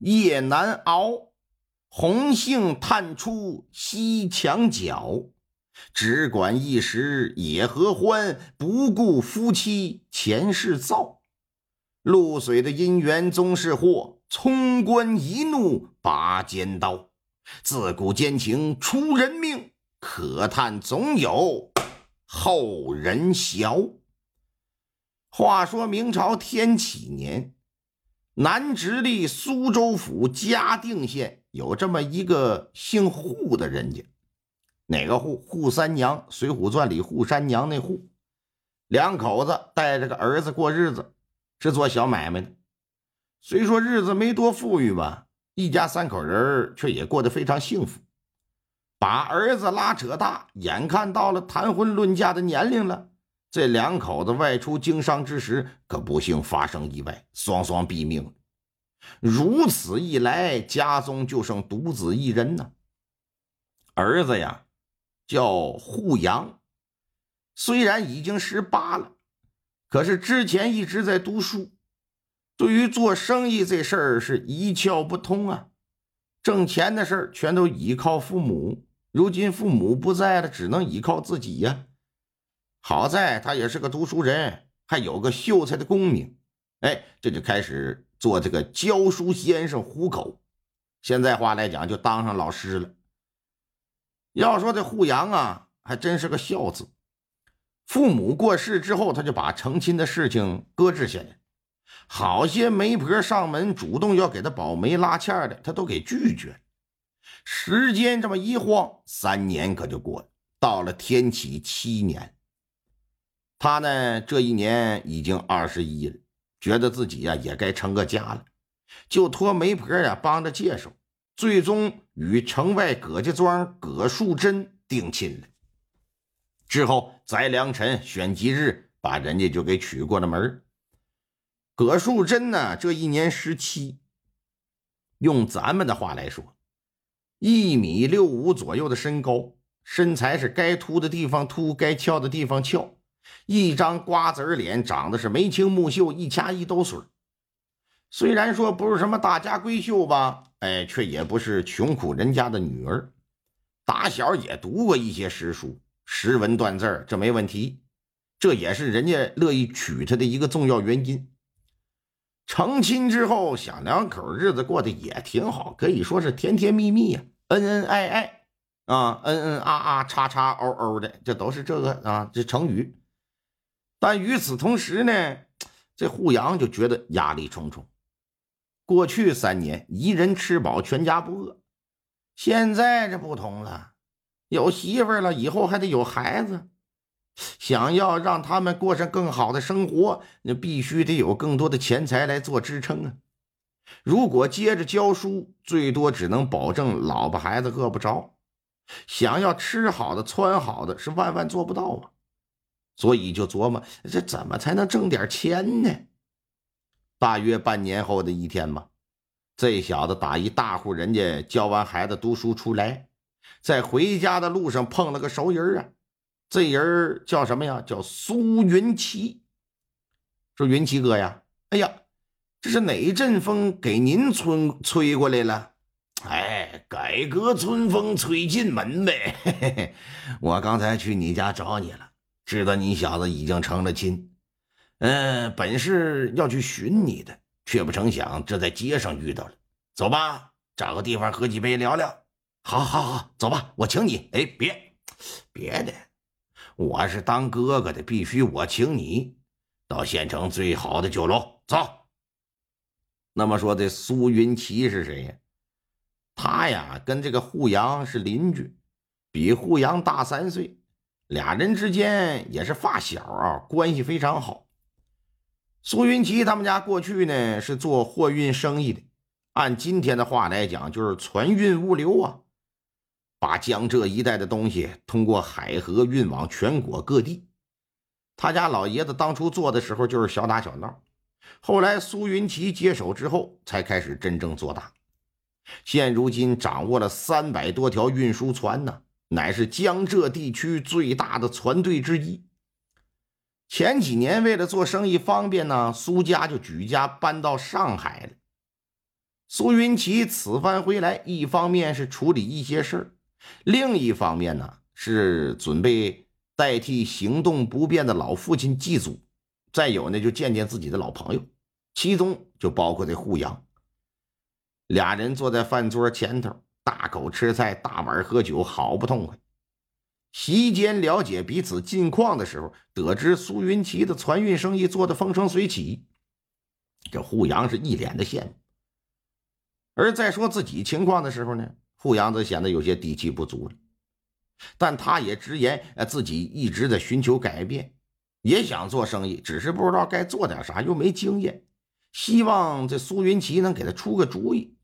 夜难熬，红杏探出西墙角。只管一时也合欢，不顾夫妻前世造。露水的姻缘终是祸，冲冠一怒拔尖刀。自古奸情出人命，可叹总有后人晓。话说明朝天启年。南直隶苏州府嘉定县有这么一个姓扈的人家，哪个扈？扈三娘，《水浒传》里扈三娘那扈，两口子带着个儿子过日子，是做小买卖的。虽说日子没多富裕吧，一家三口人却也过得非常幸福。把儿子拉扯大，眼看到了谈婚论嫁的年龄了。这两口子外出经商之时，可不幸发生意外，双双毙命。如此一来，家中就剩独子一人呢。儿子呀，叫护阳，虽然已经十八了，可是之前一直在读书，对于做生意这事儿是一窍不通啊。挣钱的事儿全都依靠父母，如今父母不在了，只能依靠自己呀。好在他也是个读书人，还有个秀才的功名，哎，这就开始做这个教书先生糊口。现在话来讲，就当上老师了。要说这扈阳啊，还真是个孝子。父母过世之后，他就把成亲的事情搁置下来。好些媒婆上门主动要给他保媒拉纤的，他都给拒绝。时间这么一晃，三年可就过了。到了天启七年。他呢，这一年已经二十一了，觉得自己呀也该成个家了，就托媒婆呀帮着介绍，最终与城外葛家庄葛树贞定亲了。之后翟良辰选吉日，把人家就给娶过了门。葛树贞呢，这一年十七，用咱们的话来说，一米六五左右的身高，身材是该凸的地方凸，该翘的地方翘。一张瓜子脸，长得是眉清目秀，一掐一兜水虽然说不是什么大家闺秀吧，哎，却也不是穷苦人家的女儿。打小也读过一些诗书，识文断字这没问题。这也是人家乐意娶她的一个重要原因。成亲之后，小两口日子过得也挺好，可以说是甜甜蜜蜜呀，恩恩爱爱啊，恩恩啊啊，叉叉嗷嗷的，这都是这个啊，这成语。但与此同时呢，这护阳就觉得压力重重。过去三年，一人吃饱，全家不饿。现在这不同了，有媳妇了，以后还得有孩子。想要让他们过上更好的生活，那必须得有更多的钱财来做支撑啊。如果接着教书，最多只能保证老婆孩子饿不着。想要吃好的、穿好的，是万万做不到啊。所以就琢磨这怎么才能挣点钱呢？大约半年后的一天吧，这小子打一大户人家教完孩子读书出来，在回家的路上碰了个熟人啊。这人叫什么呀？叫苏云奇。说云奇哥呀，哎呀，这是哪一阵风给您吹吹过来了？哎，改革春风吹进门呗。我刚才去你家找你了。知道你小子已经成了亲，嗯，本是要去寻你的，却不成想这在街上遇到了。走吧，找个地方喝几杯聊聊。好，好，好，走吧，我请你。哎，别，别的，我是当哥哥的，必须我请你到县城最好的酒楼。走。那么说，这苏云奇是谁呀？他呀，跟这个扈阳是邻居，比扈阳大三岁。俩人之间也是发小啊，关系非常好。苏云奇他们家过去呢是做货运生意的，按今天的话来讲，就是船运物流啊，把江浙一带的东西通过海河运往全国各地。他家老爷子当初做的时候就是小打小闹，后来苏云奇接手之后，才开始真正做大。现如今掌握了三百多条运输船呢，乃是江浙地区最大的船队之一。前几年为了做生意方便呢，苏家就举家搬到上海了。苏云奇此番回来，一方面是处理一些事儿，另一方面呢是准备代替行动不便的老父亲祭祖，再有呢就见见自己的老朋友，其中就包括这护阳。俩人坐在饭桌前头，大口吃菜，大碗喝酒，好不痛快。席间了解彼此近况的时候，得知苏云奇的船运生意做得风生水起，这户阳是一脸的羡慕。而在说自己情况的时候呢，户阳则显得有些底气不足了。但他也直言，呃，自己一直在寻求改变，也想做生意，只是不知道该做点啥，又没经验，希望这苏云奇能给他出个主意。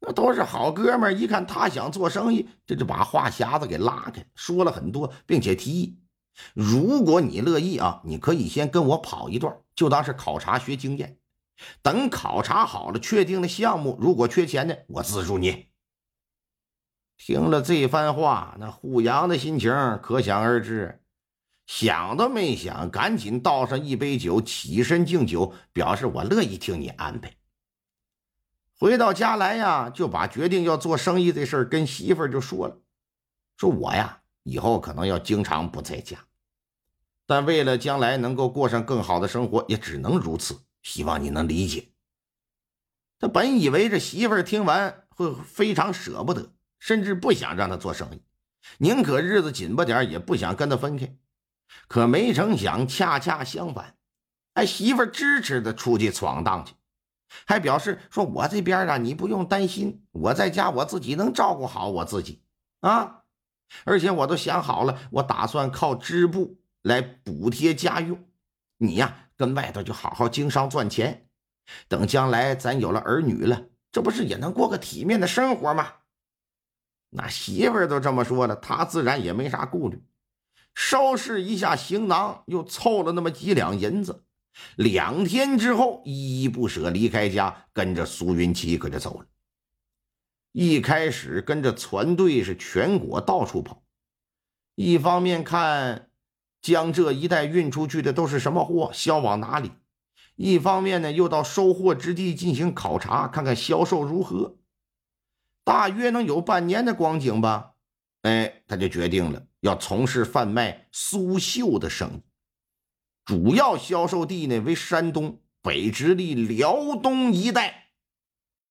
那都是好哥们儿，一看他想做生意，这就把话匣子给拉开，说了很多，并且提议：如果你乐意啊，你可以先跟我跑一段，就当是考察学经验。等考察好了，确定了项目，如果缺钱呢，我资助你。听了这番话，那户阳的心情可想而知，想都没想，赶紧倒上一杯酒，起身敬酒，表示我乐意听你安排。回到家来呀，就把决定要做生意这事儿跟媳妇儿就说了，说我呀以后可能要经常不在家，但为了将来能够过上更好的生活，也只能如此。希望你能理解。他本以为这媳妇儿听完会非常舍不得，甚至不想让他做生意，宁可日子紧巴点也不想跟他分开。可没成想，恰恰相反，哎，媳妇儿支持他出去闯荡去。还表示说：“我这边啊，你不用担心，我在家我自己能照顾好我自己啊！而且我都想好了，我打算靠织布来补贴家用。你呀，跟外头就好好经商赚钱。等将来咱有了儿女了，这不是也能过个体面的生活吗？”那媳妇儿都这么说了，他自然也没啥顾虑，收拾一下行囊，又凑了那么几两银子。两天之后，依依不舍离开家，跟着苏云奇可就走了。一开始跟着船队是全国到处跑，一方面看江浙一带运出去的都是什么货，销往哪里；一方面呢，又到收货之地进行考察，看看销售如何。大约能有半年的光景吧。哎，他就决定了要从事贩卖苏绣的生意。主要销售地呢为山东、北直隶、辽东一带。